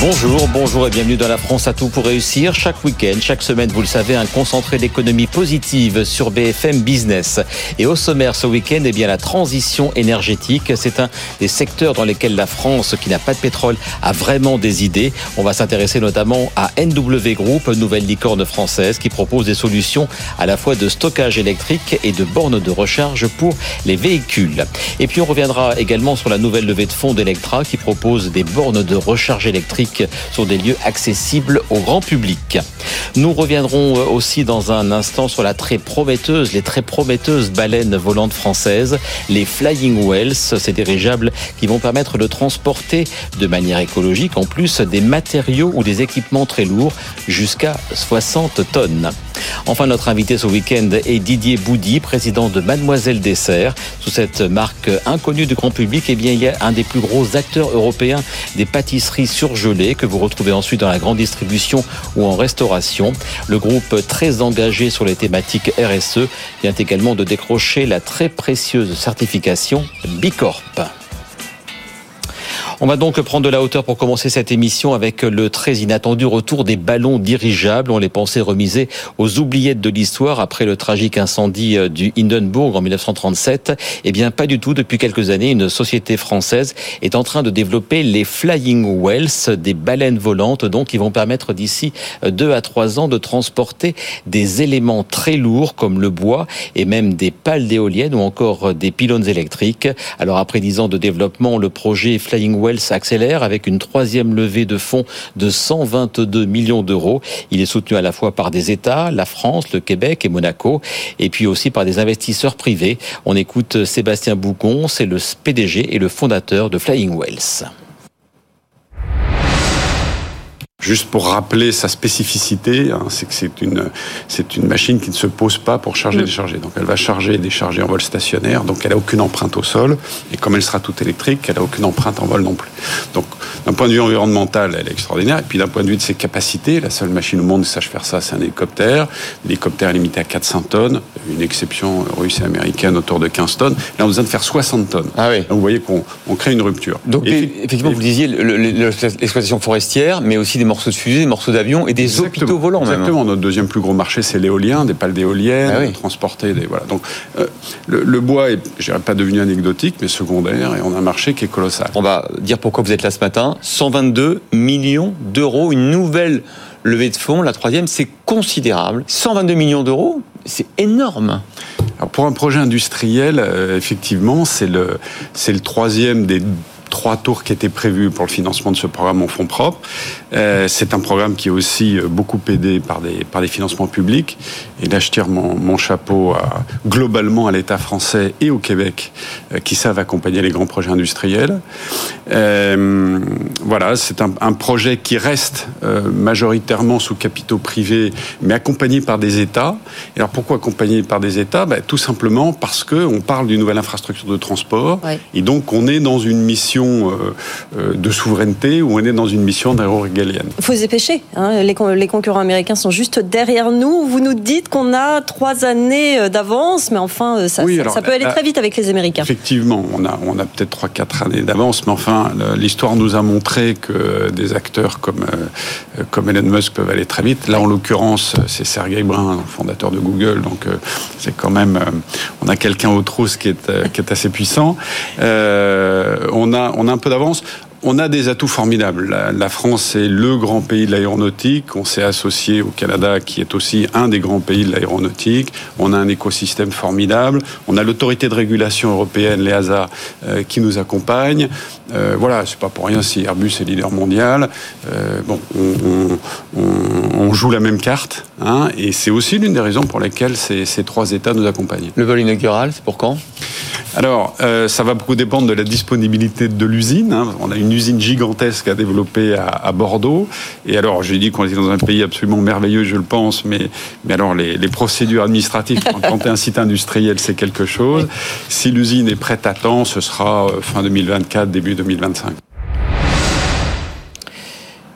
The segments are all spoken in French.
Bonjour, bonjour et bienvenue dans la France à tout pour réussir. Chaque week-end, chaque semaine, vous le savez, un concentré d'économie positive sur BFM Business. Et au sommaire ce week-end, eh bien, la transition énergétique. C'est un des secteurs dans lesquels la France, qui n'a pas de pétrole, a vraiment des idées. On va s'intéresser notamment à NW Group, nouvelle licorne française qui propose des solutions à la fois de stockage électrique et de bornes de recharge pour les véhicules. Et puis on reviendra également sur la nouvelle levée de fonds d'Electra qui propose des bornes de recharge électrique sur des lieux accessibles au grand public. Nous reviendrons euh, aussi dans un instant sur la très prometteuse, les très prometteuses baleines volantes françaises, les Flying Wells, ces dirigeables qui vont permettre de transporter de manière écologique en plus des matériaux ou des équipements très lourds jusqu'à 60 tonnes. Enfin, notre invité ce week-end est Didier Boudy, président de Mademoiselle Dessert. Sous cette marque inconnue du grand public, eh bien, il y a un des plus gros acteurs européens des pâtisseries surgelées que vous retrouvez ensuite dans la grande distribution ou en restauration. Le groupe très engagé sur les thématiques RSE vient également de décrocher la très précieuse certification Bicorp. On va donc prendre de la hauteur pour commencer cette émission avec le très inattendu retour des ballons dirigeables. On les pensait remisés aux oubliettes de l'histoire après le tragique incendie euh, du Hindenburg en 1937. Eh bien, pas du tout. Depuis quelques années, une société française est en train de développer les Flying Wells, des baleines volantes, donc, qui vont permettre d'ici euh, deux à trois ans de transporter des éléments très lourds comme le bois et même des pales d'éoliennes ou encore euh, des pylônes électriques. Alors, après dix ans de développement, le projet Flying Wells s'accélère avec une troisième levée de fonds de 122 millions d'euros. Il est soutenu à la fois par des États, la France, le Québec et Monaco, et puis aussi par des investisseurs privés. On écoute Sébastien Boucon, c'est le PDG et le fondateur de Flying Wells. Juste pour rappeler sa spécificité, hein, c'est que c'est une, c'est une machine qui ne se pose pas pour charger et décharger. Donc elle va charger et décharger en vol stationnaire, donc elle n'a aucune empreinte au sol. Et comme elle sera toute électrique, elle n'a aucune empreinte en vol non plus. Donc d'un point de vue environnemental, elle est extraordinaire. Et puis d'un point de vue de ses capacités, la seule machine au monde qui sache faire ça, c'est un hélicoptère. L'hélicoptère est limité à 400 tonnes, une exception russe et américaine autour de 15 tonnes. Là, on a besoin de faire 60 tonnes. Ah oui. Donc vous voyez qu'on on crée une rupture. Donc effectivement, vous disiez l'exploitation forestière, mais aussi des morceaux de fusée, des morceaux d'avion et des hôpitaux volants même. Exactement. Notre deuxième plus gros marché, c'est l'éolien, des pales d'éoliennes, ah transporter des voilà. Donc euh, le, bois est, je dirais pas devenu anecdotique, mais secondaire, et on a un marché qui est colossal. On va dire pourquoi vous êtes là ce matin. 122 millions d'euros, une nouvelle levée de fonds. La troisième, c'est considérable. 122 millions d'euros, c'est énorme. Alors pour un projet industriel, euh, effectivement, c'est le, c'est le troisième des trois tours qui étaient prévus pour le financement de ce programme en fonds propres. Euh, c'est un programme qui est aussi euh, beaucoup aidé par des, par des financements publics. Et là, je tire mon, mon chapeau à, globalement à l'État français et au Québec euh, qui savent accompagner les grands projets industriels. Euh, voilà, c'est un, un, projet qui reste majoritairement sous capitaux privés, mais accompagné par des États. Et alors pourquoi accompagné par des États? Ben, Tout simplement parce qu'on parle d'une nouvelle infrastructure de transport. Et donc on est dans une mission euh, euh, de souveraineté ou on est dans une mission d'aéro régalienne. Il faut se dépêcher. Hein. Les, les, concurrents américains sont juste derrière nous. Vous nous dites qu'on a trois années euh, d'avance, mais enfin, ça, ça, peut aller très vite avec les Américains. Effectivement, on a, on a peut-être trois, quatre années d'avance, mais enfin, l'histoire nous a montré que des acteurs comme, comme Elon Musk peuvent aller très vite. Là, en l'occurrence, c'est Sergey Brin, fondateur de Google, donc c'est quand même, on a quelqu'un au trousse qui est, qui est assez puissant. on a on a un peu d'avance on a des atouts formidables. La, France est le grand pays de l'aéronautique. On s'est associé au Canada, qui est aussi un des grands pays de l'aéronautique. On a un écosystème formidable. On a l'autorité de régulation européenne, l'EASA, euh, qui nous accompagne. Euh, voilà, c'est pas pour rien si Airbus est leader mondial. Euh, bon, on, joue la même carte, hein, et c'est aussi l'une des raisons pour lesquelles ces, trois États nous accompagnent. Le vol inaugural, c'est pour quand? Alors, ça va beaucoup dépendre de la disponibilité de l'usine. Hein. On a une une usine gigantesque à développer à, Bordeaux. Et alors, j'ai dit qu'on était dans un pays absolument merveilleux, je le pense, mais, mais alors les, procédures administratives implanter un site industriel, c'est quelque chose. Si l'usine est prête à temps, ce sera euh, fin 2024, début 2025.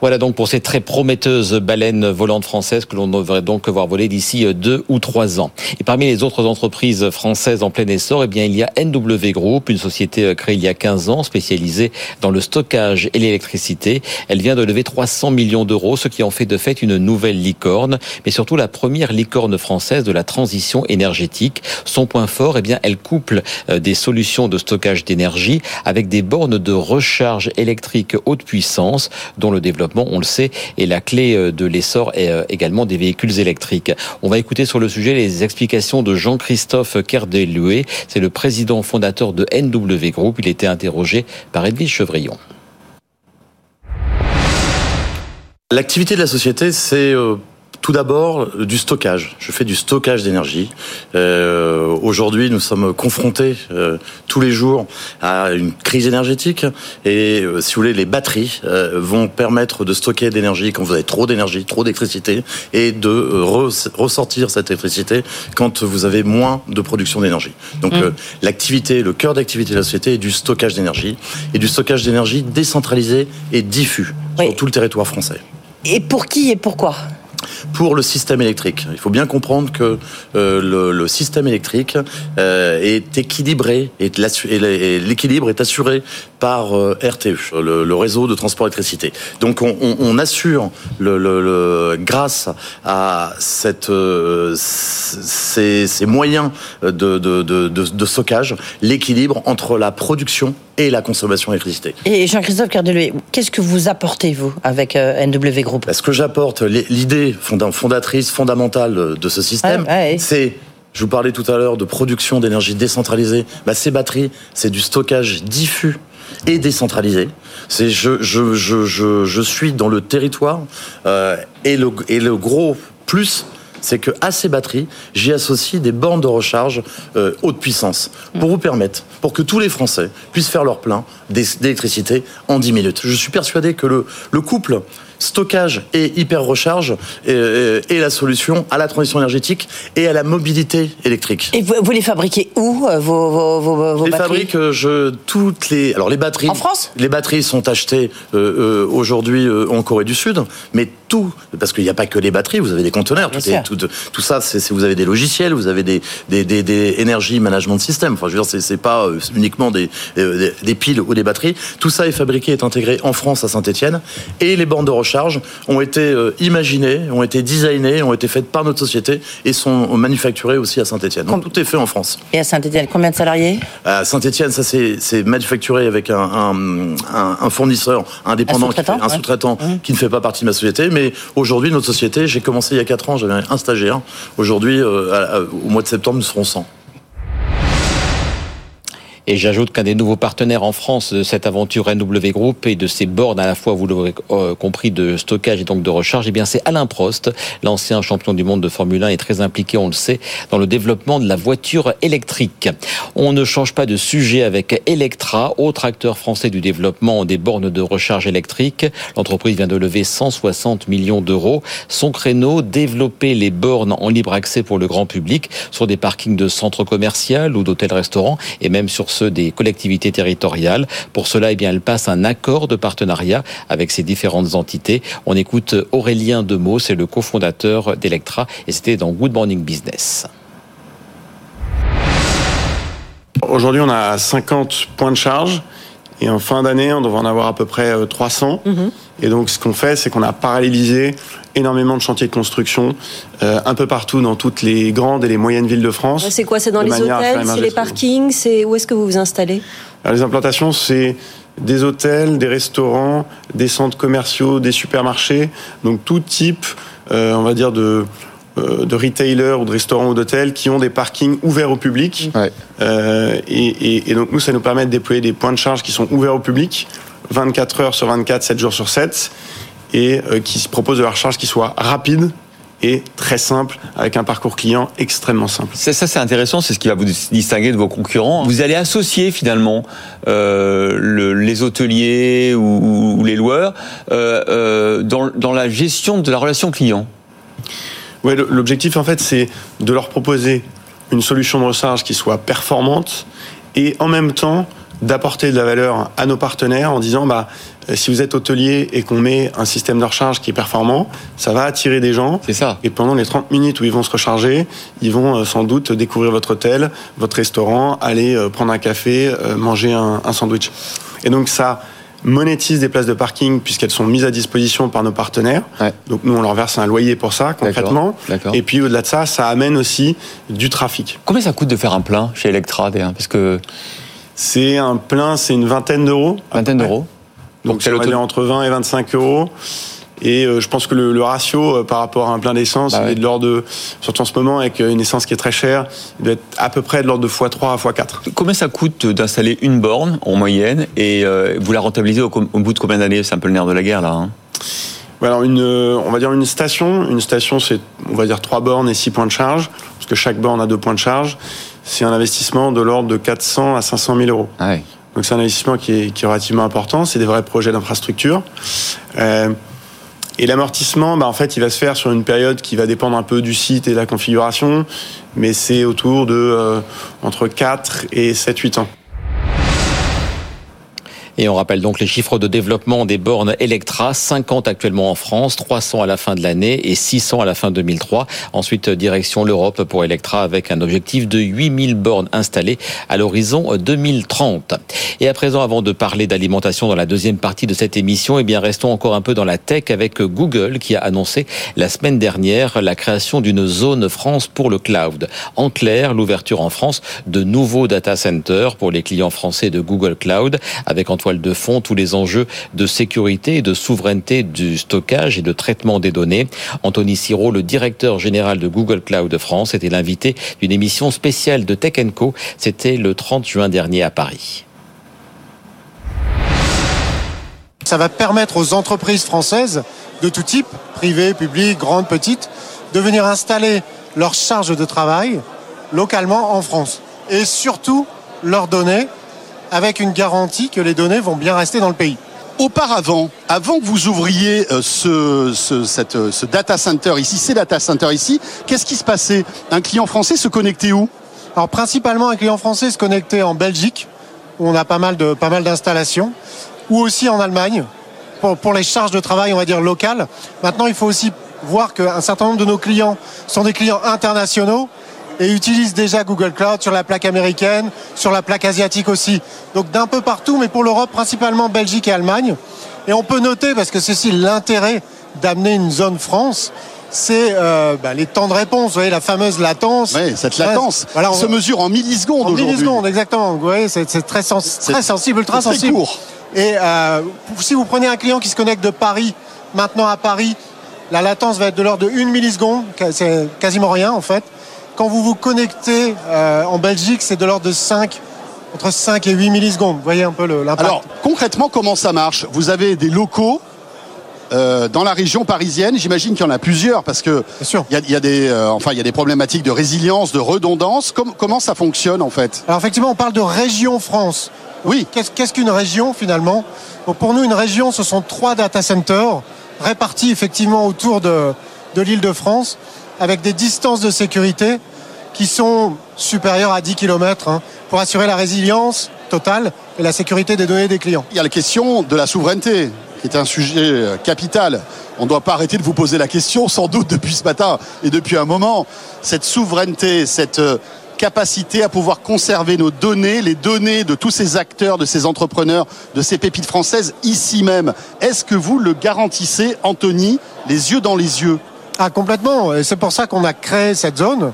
Voilà donc pour ces très prometteuses baleines volantes françaises que l'on devrait donc voir voler d'ici euh, deux ou trois ans. Et parmi les autres entreprises françaises en plein essor, eh bien, il y a NW Group, une société euh, créée il y a 15 ans, spécialisée dans le stockage et l'électricité. Elle vient de lever 300 millions d'euros, ce qui en fait de fait une nouvelle licorne, mais surtout la première licorne française de la transition énergétique. Son point fort, eh bien, elle couple euh, des solutions de stockage d'énergie avec des bornes de recharge électrique haute puissance, dont le développement on le sait, est la clé euh, de l'essor et euh, également des véhicules électriques. On va écouter sur le sujet les explications de Jean-Christophe Kerdeloué. C'est le président fondateur de NW Group. Il était interrogé par Edwige Chevrillon. L'activité de la société, c'est euh, tout d'abord, du stockage. Je fais du stockage d'énergie. Euh, Aujourd'hui, nous sommes confrontés euh, tous les jours à une crise énergétique. Et euh, si vous voulez, les batteries euh, vont permettre de stocker d'énergie quand vous avez trop d'énergie, trop d'électricité, et de ressortir cette électricité quand vous avez moins de production d'énergie. Donc mmh. l'activité, le cœur d'activité de la société est du stockage d'énergie, et du stockage d'énergie décentralisé et diffus sur tout le territoire français. Et pour qui et pourquoi? Pour le système électrique. Il faut bien comprendre que euh, le, système électrique euh, est équilibré et l'équilibre est assuré par euh, RTE, le, réseau de transport électricité. Donc on, assure le, grâce à cette, ces, moyens de, de stockage l'équilibre entre la production et la consommation d'électricité. Et Jean-Christophe Cardelouet, qu'est-ce que vous apportez, vous, avec euh, NW Group? Ce que j'apporte, l'idée fondatrice, fondamentale de ce système, c'est je vous parlais tout à l'heure de production d'énergie décentralisée. Bah, ces batteries, c'est du stockage diffus et décentralisé. Je, suis dans le territoire euh, et, le, gros plus, c'est que à ces batteries, j'y associe des bornes de recharge euh, haute puissance pour vous permettre, pour que tous les Français puissent faire leur plein d'électricité en 10 minutes. Je suis persuadé que le couple stockage et hyper recharge est, la solution à la transition énergétique et à la mobilité électrique. Et vous, les fabriquez où euh, vos, vos, vos, vos les fabrique euh, je toutes les alors les batteries en France? Les batteries sont achetées euh, aujourd'hui en Corée du Sud mais tout parce qu'il n'y a pas que les batteries vous avez des conteneurs tout, tout, ça c'est vous avez des logiciels vous avez des des, des, des énergie management de système enfin je veux dire c'est pas uniquement des, des, piles ou des batteries. Tout ça est fabriqué est intégré en France à Saint-Étienne et les bornes de recharge ont été euh, imaginées, ont été designées, ont été faites par notre société et sont manufacturées aussi à Saint-Etienne. Donc tout est fait en France. Et à Saint-Etienne, combien de salariés? À Saint-Etienne, ça c'est manufacturé avec un, un, fournisseur indépendant, un sous-traitant mmh. qui ne fait pas partie de ma société. Mais aujourd'hui, notre société, j'ai commencé il y a 4 ans, j'avais un stagiaire. Aujourd'hui, euh, au mois de septembre, nous serons 100. Et j'ajoute qu'un des nouveaux partenaires en France de cette aventure NW Group et de ces bornes à la fois, vous l'aurez euh, compris, de stockage et donc de recharge, eh bien c'est Alain Prost, l'ancien champion du monde de Formule 1 et très impliqué, on le sait, dans le développement de la voiture électrique. On ne change pas de sujet avec Electra, autre acteur français du développement des bornes de recharge électrique. L'entreprise vient de lever 160 millions d'euros. Son créneau, développer les bornes en libre accès pour le grand public sur des parkings de centres commerciaux ou d'hôtels-restaurants et même sur ceux des collectivités territoriales. Pour cela, eh bien, elle passe un accord de partenariat avec ces différentes entités. On écoute Aurélien Demeaux, c'est le cofondateur d'Electra et c'était dans Good Morning Business. Aujourd'hui, on a 50 points de charge. Et en fin d'année, on devrait en avoir à peu près 300. Euh, mhm. Et donc, ce qu'on fait, c'est qu'on a parallélisé énormément de chantiers de construction euh, un peu partout dans toutes les grandes et les moyennes villes de France. C'est quoi C'est dans les hôtels C'est les parkings C'est où est-ce que vous vous installez? Les implantations, c'est des hôtels, des restaurants, des centres commerciaux, des supermarchés. Donc tout type, euh, on va dire, de euh, de retailers ou de restaurants ou d'hôtels qui ont des parkings ouverts au public. Euh, et, donc nous, ça nous permet de déployer des points de charge qui sont ouverts au public, 24 heures sur 24, 7 jours sur 7, et euh, qui proposent de la recharge qui soit rapide et très simple, avec un parcours client extrêmement simple. Ça, c'est intéressant, c'est ce qui va vous distinguer de vos concurrents. Vous allez associer finalement les hôteliers ou, les loueurs dans, dans la gestion de la relation client. Ouais, l'objectif en fait, c'est de leur proposer une solution de recharge qui soit performante et en même temps d'apporter de la valeur à nos partenaires en disant bah euh, si vous êtes hôtelier et qu'on met un système de recharge qui est performant, ça va attirer des gens. C'est ça. Et pendant les 30 minutes où ils vont se recharger, ils vont euh, sans doute découvrir votre hôtel, votre restaurant, aller euh, prendre un café, manger un, sandwich. Et donc ça monétise des places de parking puisqu'elles sont mises à disposition par nos partenaires. Donc nous, on leur verse un loyer pour ça, concrètement. Et puis au-delà de ça, ça amène aussi du trafic. Combien ça coûte de faire un plein chez Electra Parce que c'est un plein, c'est une vingtaine d'euros. Vingtaine d'euros. Donc, c'est entre 20 et 25 euros. Et euh, je pense que le, ratio euh, par rapport à un plein d'essence, bah est de l'ordre de, surtout en ce moment avec une essence qui est très chère, il doit être à peu près de l'ordre de x3 à x4. Combien ça coûte d'installer une borne en moyenne et euh, vous la rentabilisez au, bout de combien d'années? C'est un peu le nerf de la guerre là. Hein alors une, on va dire une station. Une station, c'est on va dire trois bornes et six points de charge, parce que chaque borne a deux points de charge. C'est un investissement de l'ordre de 400 à 500 000 euros. Ah donc c'est un investissement qui est, qui est relativement important. C'est des vrais projets d'infrastructure. Euh, et l'amortissement, bah, en fait, il va se faire sur une période qui va dépendre un peu du site et de la configuration, mais c'est autour de euh, entre 4 et 7-8 ans. Et on rappelle donc les chiffres de développement des bornes Electra, 50 actuellement en France, 300 à la fin de l'année et 600 à la fin 2003. Ensuite, direction l'Europe pour Electra avec un objectif de 8000 bornes installées à l'horizon 2030. Et à présent, avant de parler d'alimentation dans la deuxième partie de cette émission, eh bien, restons encore un peu dans la tech avec Google qui a annoncé la semaine dernière la création d'une zone France pour le cloud. En clair, l'ouverture en France de nouveaux data centers pour les clients français de Google Cloud avec en toile de fond tous les enjeux de sécurité et de souveraineté du stockage et de traitement des données. Anthony Siro, le directeur général de Google Cloud France, était l'invité d'une émission spéciale de Tech Co. C'était le 30 juin dernier à Paris. Ça va permettre aux entreprises françaises de tout type, privées, publiques, grandes, petites, de venir installer leurs charges de travail localement en France. Et surtout, leurs données avec une garantie que les données vont bien rester dans le pays. Auparavant, avant que vous ouvriez euh, ce, euh, ce, data center ici, ces data centers ici, qu'est-ce qui se passait? Un client français se connectait où? Alors principalement un client français se connectait en Belgique, où on a pas mal de pas mal d'installations, ou aussi en Allemagne pour, pour les charges de travail, on va dire locales. Maintenant, il faut aussi voir qu'un certain nombre de nos clients sont des clients internationaux et utilisent déjà Google Cloud sur la plaque américaine, sur la plaque asiatique aussi. Donc d'un peu partout, mais pour l'Europe, principalement Belgique et Allemagne. Et on peut noter, parce que c'est aussi l'intérêt d'amener une zone France, c'est euh, bah, les temps de réponse, vous voyez, la fameuse latence. Oui, cette latence voilà, se mesure en millisecondes aujourd'hui. En millisecondes, exactement. Vous voyez, c'est très, très sensible, ultra sensible. Court. Et euh, si vous prenez un client qui se connecte de Paris, maintenant à Paris, la latence va être de l'ordre de 1 milliseconde, c'est quasiment rien en fait. Quand vous vous connectez euh, en Belgique, c'est de l'ordre de 5 entre 5 et 8 millisecondes. Vous voyez un peu l'impact. Alors, concrètement, comment ça marche? Vous avez des locaux euh, dans la région parisienne, j'imagine qu'il y en a plusieurs parce que il y a, des, euh, enfin il y a des problématiques de résilience, de redondance. comment ça fonctionne en fait? Alors effectivement, on parle de région France. Oui. Qu'est-ce qu'une région finalement? Pour nous, une région, ce sont trois data centers répartis effectivement autour de, de l'île de France avec des distances de sécurité qui sont supérieures à 10 km hein, pour assurer la résilience totale et la sécurité des données des clients. Il y a la question de la souveraineté qui est un sujet euh, capital. On ne doit pas arrêter de vous poser la question, sans doute depuis ce matin et depuis un moment. Cette souveraineté, cette euh, capacité à pouvoir conserver nos données, les données de tous ces acteurs, de ces entrepreneurs, de ces pépites françaises ici même. Est-ce que vous le garantissez, Anthony, les yeux dans les yeux ah, complètement. Et c'est pour ça qu'on a créé cette zone.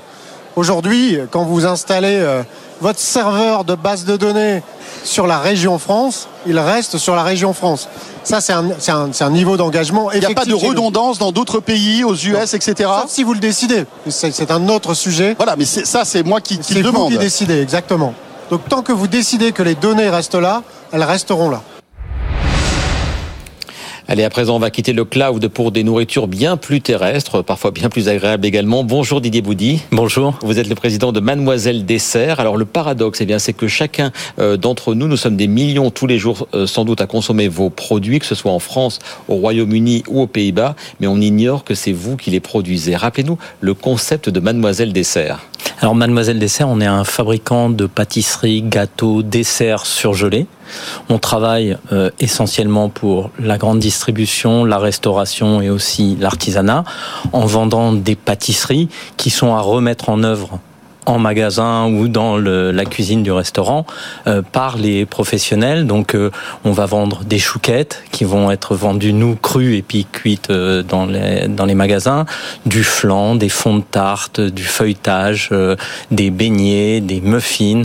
Aujourd'hui, quand vous installez euh, votre serveur de base de données sur la région France, il reste sur la région France. Ça, c'est un, niveau d'engagement. Il n'y a pas de redondance dans d'autres pays, aux US, etc. Sauf si vous le décidez. C'est un autre sujet. Voilà, mais ça, c'est moi qui, qui le demande. C'est vous qui décidez, exactement. Donc tant que vous décidez que les données restent là, elles resteront là. Allez, à présent, on va quitter le cloud pour des nourritures bien plus terrestres, parfois bien plus agréables également. Bonjour Didier Boudy. Bonjour. Vous êtes le président de Mademoiselle Dessert. Alors le paradoxe, eh bien, c'est que chacun euh, d'entre nous, nous sommes des millions tous les jours, euh, sans doute, à consommer vos produits, que ce soit en France, au Royaume-Uni ou aux Pays-Bas, mais on ignore que c'est vous qui les produisez. Rappelez-nous le concept de Mademoiselle Dessert. Alors Mademoiselle Dessert, on est un fabricant de pâtisseries, gâteaux, desserts surgelés. On travaille essentiellement pour la grande distribution, la restauration et aussi l'artisanat, en vendant des pâtisseries qui sont à remettre en œuvre en magasin ou dans la cuisine du restaurant euh, par les professionnels. Donc euh, on va vendre des chouquettes qui vont être vendues nous crues et puis cuites euh, dans les dans les magasins, du flan, des fonds de tarte, du feuilletage, des beignets, des muffins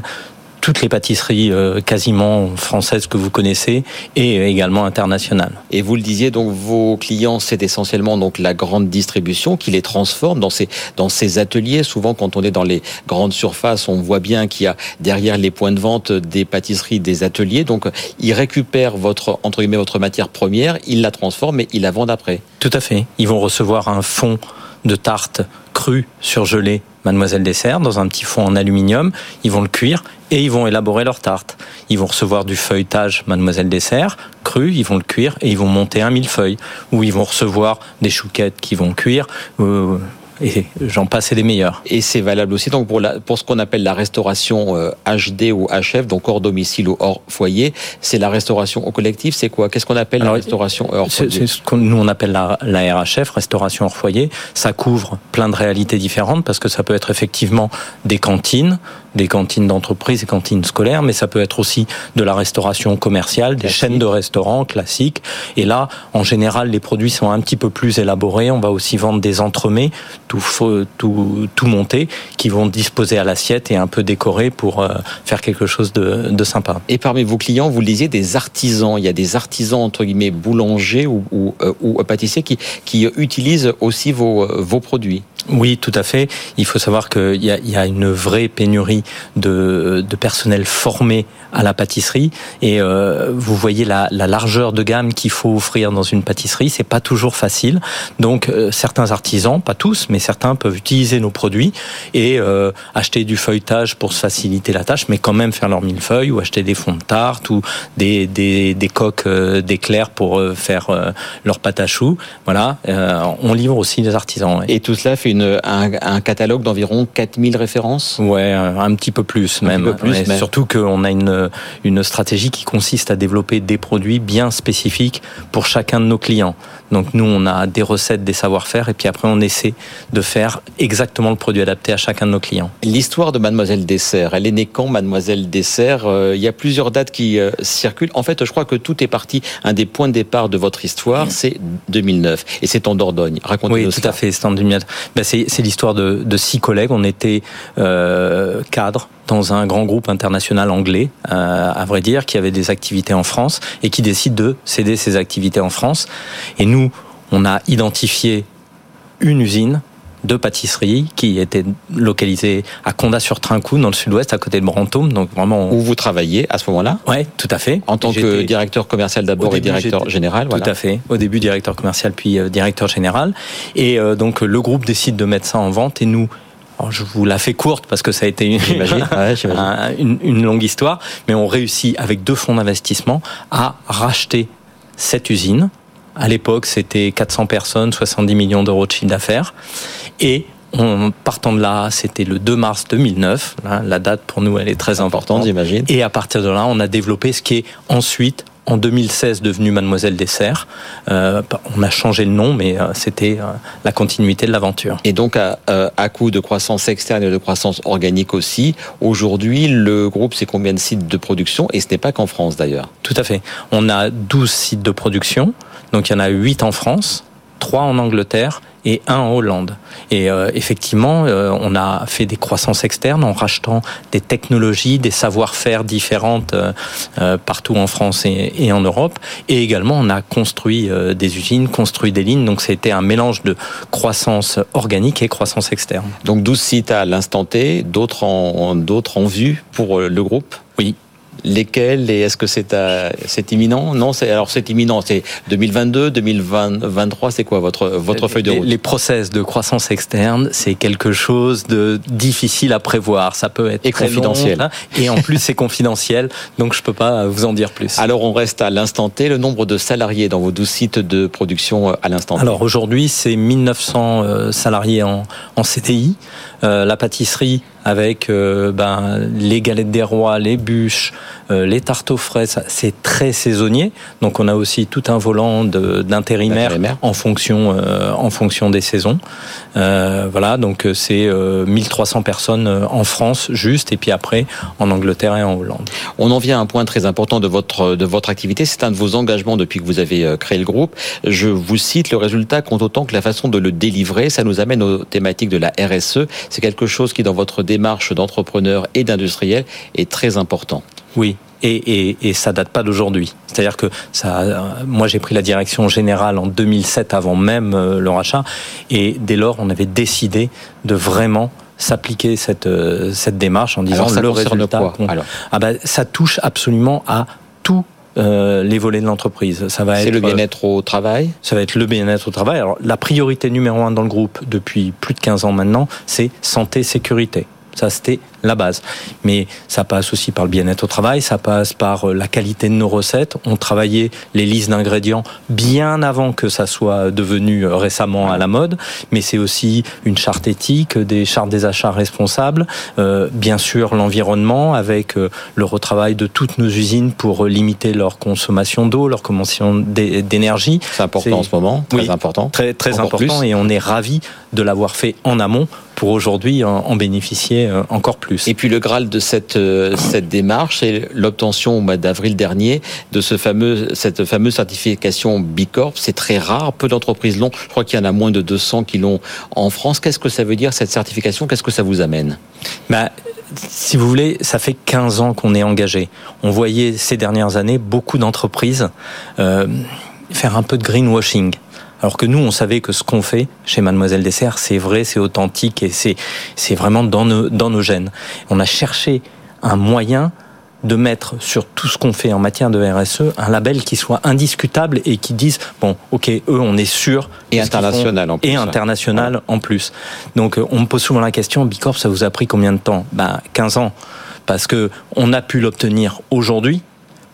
toutes les pâtisseries euh, quasiment françaises que vous connaissez et également internationales. Et vous le disiez, donc vos clients, c'est essentiellement donc la grande distribution qui les transforme dans ces dans ces ateliers. Souvent, quand on est dans les grandes surfaces, on voit bien qu'il y a derrière les points de vente des pâtisseries, des ateliers. Donc, ils récupèrent votre entre guillemets votre matière première, ils la transforment et ils la vendent après. Tout à fait. Ils vont recevoir un fond de tarte cru surgelé Mademoiselle Dessert dans un petit fond en aluminium. Ils vont le cuire et ils vont élaborer leur tarte. Ils vont recevoir du feuilletage Mademoiselle Dessert cru, ils vont le cuire et ils vont monter un millefeuille. Ou ils vont recevoir des chouquettes qui vont cuire. Euh, et j'en passe et des meilleurs. Et c'est valable aussi donc pour, la, pour ce qu'on appelle la restauration HD euh, ou HF, donc hors domicile ou hors foyer. C'est la restauration au collectif, c'est quoi? Qu'est-ce qu'on appelle la restauration hors foyer? C'est ce que nous on appelle la, la RHF, restauration hors foyer. Ça couvre plein de réalités différentes parce que ça peut être effectivement des cantines, des cantines d'entreprise et cantines scolaires, mais ça peut être aussi de la restauration commerciale, des chaînes de restaurants classiques. Et là, en général, les produits sont un petit peu plus élaborés. On va aussi vendre des entremets, tout, tout, tout monté, qui vont disposer à l'assiette et un peu décorer pour euh, faire quelque chose de, de, sympa. Et parmi vos clients, vous le des artisans. Il y a des artisans, entre guillemets, boulangers ou, ou, euh, ou pâtissiers qui, qui utilisent aussi vos, vos produits. Oui, tout à fait. Il faut savoir qu'il y a, y a une vraie pénurie de, de, personnel formé à la pâtisserie. Et euh, vous voyez la, la largeur de gamme qu'il faut offrir dans une pâtisserie. C'est pas toujours facile. Donc euh, certains artisans, pas tous, mais certains peuvent utiliser nos produits et euh, acheter du feuilletage pour se faciliter la tâche, mais quand même faire leur millefeuille ou acheter des fonds de tarte ou des, des, des coques euh, d'éclairs pour euh, faire leur pâte à choux. Voilà, on livre aussi des artisans. Et tout cela fait un, catalogue d'environ 4000 références Ouais, un petit peu plus même. plus, Surtout qu'on a une, une stratégie qui consiste à développer des produits bien spécifiques pour chacun de nos clients. Donc nous, on a des recettes, des savoir-faire, et puis après, on essaie de faire exactement le produit adapté à chacun de nos clients. L'histoire de Mademoiselle Dessert, elle est née quand Mademoiselle Dessert? Euh, Il y a plusieurs dates qui euh, circulent. En fait, je crois que tout est parti. Un des points de départ de votre histoire, c'est 2009, et c'est en Dordogne. Racontez-nous Oui, tout à fait, c'est en 2009. Ben, c'est l'histoire de, de, six collègues. On était euh, cadres dans un grand groupe international anglais, euh, à vrai dire, qui avait des activités en France et qui décide de céder ses activités en France. Et nous, on a identifié une usine de pâtisserie qui était localisée à Condat-sur-Trincou, dans le sud-ouest, à côté de Brantôme. Donc vraiment. Où vous travaillez à ce moment-là? Ouais, tout à fait. En tant que directeur commercial d'abord et directeur général. Tout à fait. Au début directeur commercial puis euh, directeur général. Et euh, donc le groupe décide de mettre ça en vente et nous je vous la fais courte parce que ça a été une, une, une, longue histoire, mais on réussit avec deux fonds d'investissement à racheter cette usine. À l'époque, c'était 400 personnes, 70 millions d'euros de chiffre d'affaires. Et partant de là, c'était le 2 mars 2009. La date pour nous, elle est très importante, j'imagine. Et à partir de là, on a développé ce qui est ensuite en 2016 devenue Mademoiselle Dessert. Euh, on a changé le nom, mais euh, c'était euh, la continuité de l'aventure. Et donc, à, euh, à coup de croissance externe et de croissance organique aussi, aujourd'hui, le groupe, c'est combien de sites de production? Et ce n'est pas qu'en France d'ailleurs. Tout à fait. On a 12 sites de production, donc il y en a 8 en France, 3 en Angleterre et un en Hollande. Et euh, effectivement, euh, on a fait des croissances externes en rachetant des technologies, des savoir-faire différentes euh, partout en France et, et, en Europe. Et également, on a construit des usines, construit des lignes. Donc, c'était un mélange de croissance organique et croissance externe. Donc, 12 sites à l'instant T, d'autres en, d'autres en vue pour le groupe? Oui, Lesquels et est-ce que c'est c'est imminent? Non, c'est alors c'est imminent. C'est 2022, 2023. C'est quoi votre votre feuille de route? Les process de croissance externe, c'est quelque chose de difficile à prévoir. Ça peut être et confidentiel. Long, hein. et en plus, c'est confidentiel, donc je peux pas vous en dire plus. Alors on reste à l'instant T. Le nombre de salariés dans vos 12 sites de production à l'instant T. Alors aujourd'hui, c'est 1900 euh, salariés en, en CDI. La pâtisserie avec ben, les galettes des rois, les bûches, les tartes aux fraises, c'est très saisonnier. Donc on a aussi tout un volant d'intérimaire en fonction en fonction des saisons. voilà, donc c'est 1300 personnes en France juste, et puis après en Angleterre et en Hollande. On en vient à un point très important de votre de votre activité. C'est un de vos engagements depuis que vous avez créé le groupe. Je vous cite le résultat compte autant que la façon de le délivrer. Ça nous amène aux thématiques de la RSE. C'est quelque chose qui, dans votre démarche d'entrepreneur et d'industriel, est très important. Oui, et, et, et, ça date pas d'aujourd'hui. C'est-à-dire que ça, moi j'ai pris la direction générale en 2007 avant même euh, le rachat, et dès lors on avait décidé de vraiment s'appliquer cette euh, cette démarche en disant ça le résultat. Quoi, alors? Ah bah, ça touche absolument à tout euh, les volets de l'entreprise. Ça va être. C'est le bien-être au travail. Ça va être le bien-être au travail. Alors la priorité numéro un dans le groupe depuis plus de 15 ans maintenant, c'est santé sécurité. Ça, c'était la base. Mais ça passe aussi par le bien-être au travail, ça passe par euh, la qualité de nos recettes. On travaillait les listes d'ingrédients bien avant que ça soit devenu euh, récemment à la mode, mais c'est aussi une charte éthique, des chartes des achats responsables, euh, bien sûr l'environnement avec le retravail de toutes nos usines pour limiter leur consommation d'eau, leur consommation d'énergie. C'est important en ce moment, très important. Très, très important et on est ravi de l'avoir fait en amont pour aujourd'hui en bénéficier encore plus. Et puis le Graal de cette, euh, cette démarche, c'est l'obtention au mois d'avril dernier de ce fameux, cette fameuse certification B Corp. C'est très rare, peu d'entreprises l'ont. Je crois qu'il y en a moins de 200 qui l'ont en France. Qu'est-ce que ça veut dire cette certification? Qu'est-ce que ça vous amène? Bah, si vous voulez, ça fait 15 ans qu'on est engagé. On voyait ces dernières années beaucoup d'entreprises euh, faire un peu de greenwashing. Alors que nous, on savait que ce qu'on fait chez Mademoiselle Dessert, c'est vrai, c'est authentique et c'est, c'est vraiment dans nos, dans nos gènes. On a cherché un moyen de mettre sur tout ce qu'on fait en matière de RSE un label qui soit indiscutable et qui dise bon ok eux on est sûr et international en plus. Et international en plus. Donc on me pose souvent la question Bicorp ça vous a pris combien de temps? Ben 15 ans. Parce que on a pu l'obtenir aujourd'hui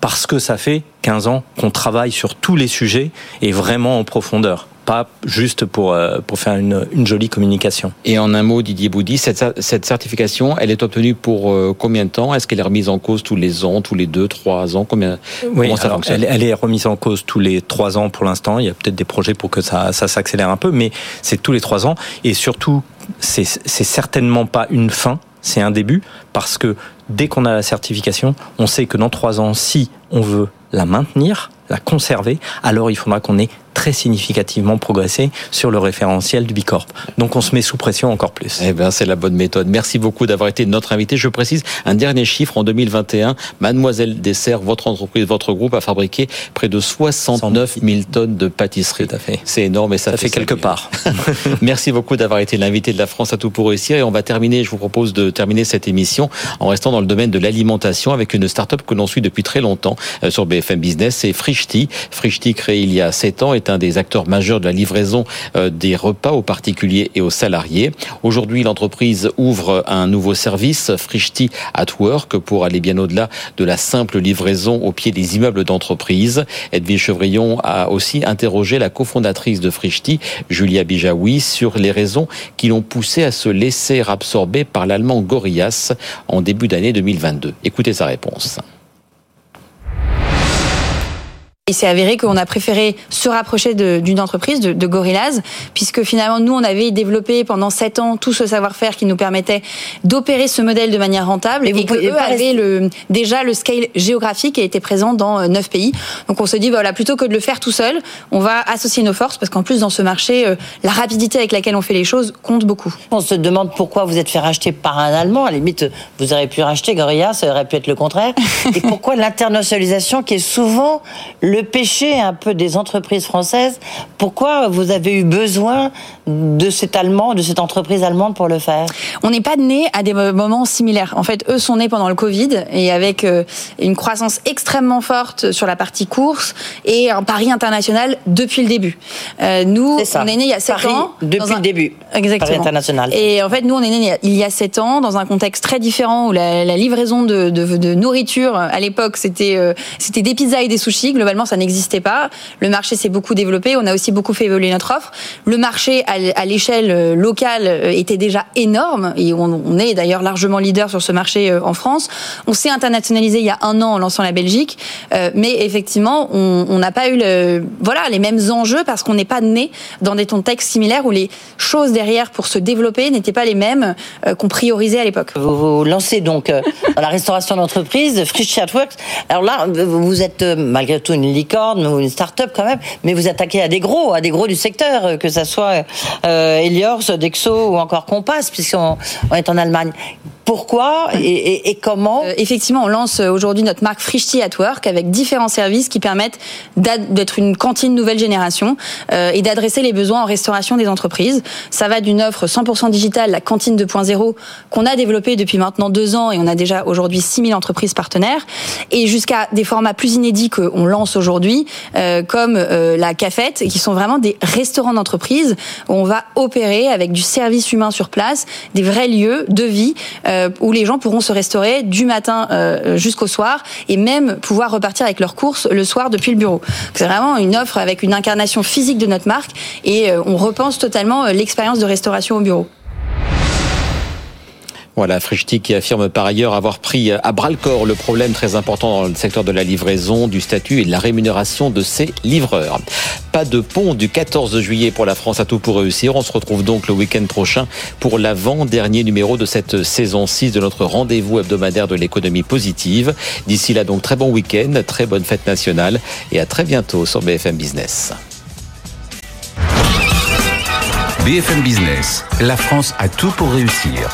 parce que ça fait 15 ans qu'on travaille sur tous les sujets et vraiment en profondeur pas juste pour, euh, pour faire une, une, jolie communication. Et en un mot, Didier Boudy, cette, cette certification, elle est obtenue pour euh, combien de temps? Est-ce qu'elle est remise en cause tous les ans, tous les deux, trois ans? Combien, oui, Comment ça fonctionne? elle, elle, est remise en cause tous les trois ans pour l'instant. Il y a peut-être des projets pour que ça, ça s'accélère un peu, mais c'est tous les trois ans. Et surtout, c'est certainement pas une fin, c'est un début, parce que dès qu'on a la certification, on sait que dans trois ans, si on veut la maintenir, la conserver, alors il faudra qu'on ait très significativement progressé sur le référentiel du Bicorp. Donc on se met sous pression encore plus. Eh bien, c'est la bonne méthode. Merci beaucoup d'avoir été notre invité. Je précise un dernier chiffre en 2021. Mademoiselle Dessert, votre entreprise, votre groupe a fabriqué près de 69 000 tonnes de pâtisserie. Tout à fait. C'est énorme et ça, ça fait, quelque part. Merci beaucoup d'avoir été l'invité de la France à tout pour réussir. Et on va terminer, je vous propose de terminer cette émission en restant dans le domaine de l'alimentation avec une start-up que l'on suit depuis très longtemps euh, sur BFM Business. C'est Frischti. Frischti créé il y a 7 ans est un des acteurs majeurs de la livraison euh, des repas aux particuliers et aux salariés. Aujourd'hui, l'entreprise ouvre un nouveau service, Frischti at Work, pour aller bien au-delà de la simple livraison au pied des immeubles d'entreprise. Edwige Chevrillon a aussi interrogé la cofondatrice de Frischti, Julia Bijawi, sur les raisons qui l'ont poussé à se laisser absorber par l'allemand Gorillas en début d'année 2022. Écoutez sa réponse. Il s'est avéré qu'on a préféré se rapprocher d'une entreprise, de, de, Gorillaz, puisque finalement, nous, on avait développé pendant sept ans tout ce savoir-faire qui nous permettait d'opérer ce modèle de manière rentable et, et qu'eux avaient le, déjà le scale géographique et était présent dans euh, neuf pays. Donc on se dit, voilà, plutôt que de le faire tout seul, on va associer nos forces, parce qu'en plus, dans ce marché, euh, la rapidité avec laquelle on fait les choses compte beaucoup. On se demande pourquoi vous êtes fait racheter par un Allemand. À la limite, vous auriez pu racheter Gorillaz, ça aurait pu être le contraire. et pourquoi l'internationalisation qui est souvent le le péché un peu des entreprises françaises. Pourquoi vous avez eu besoin de cet Allemand, de cette entreprise allemande pour le faire? On n'est pas né à des moments similaires. En fait, eux sont nés pendant le Covid et avec euh, une croissance extrêmement forte sur la partie course et un pari international depuis le début. Euh, nous, on est né il y a 7 ans. Depuis le début. Exactement. Paris international. Et en fait, nous, on est né il y a 7 ans dans un contexte très différent où la, livraison de, de, nourriture à l'époque, c'était euh, c'était des pizzas et des sushis. Globalement, ça n'existait pas. Le marché s'est beaucoup développé. On a aussi beaucoup fait évoluer notre offre. Le marché à l'échelle locale était déjà énorme et on est d'ailleurs largement leader sur ce marché en France. On s'est internationalisé il y a un an en lançant la Belgique, mais effectivement, on n'a pas eu voilà, les mêmes enjeux parce qu'on n'est pas né dans des contextes similaires où les choses derrière pour se développer n'étaient pas les mêmes qu'on priorisait à l'époque. Vous, lancez donc dans la restauration d'entreprise, Frisch Works. Alors là, vous êtes malgré tout une licorne ou une start-up quand même, mais vous attaquez à des gros, à des gros du secteur, que ça soit euh, Eliors, Dexo ou encore Compass, puisqu'on est en Allemagne. Pourquoi et, comment euh, Effectivement, on lance aujourd'hui notre marque Frischti at Work avec différents services qui permettent d'être une cantine nouvelle génération euh, et d'adresser les besoins en restauration des entreprises. Ça va d'une offre 100% digitale, la cantine 2.0, qu'on a développée depuis maintenant deux ans et on a déjà aujourd'hui 6000 entreprises partenaires, et jusqu'à des formats plus inédits qu'on lance aujourd'hui, euh, comme la cafette, qui sont vraiment des restaurants d'entreprise où on va opérer avec du service humain sur place, des vrais lieux de vie. Euh, où les gens pourront se restaurer du matin euh, jusqu'au soir et même pouvoir repartir avec leurs courses le soir depuis le bureau. C'est vraiment une offre avec une incarnation physique de notre marque et euh, on repense totalement l'expérience de restauration au bureau. Voilà, Frischti qui affirme par ailleurs avoir pris à bras le corps le problème très important dans le secteur de la livraison, du statut et de la rémunération de ses livreurs. Pas de pont du 14 juillet pour la France à tout pour réussir. On se retrouve donc le week-end prochain pour l'avant-dernier numéro de cette saison 6 de notre rendez-vous hebdomadaire de l'économie positive. D'ici là donc très bon week-end, très bonne fête nationale et à très bientôt sur BFM Business. BFM Business, la France a tout pour réussir.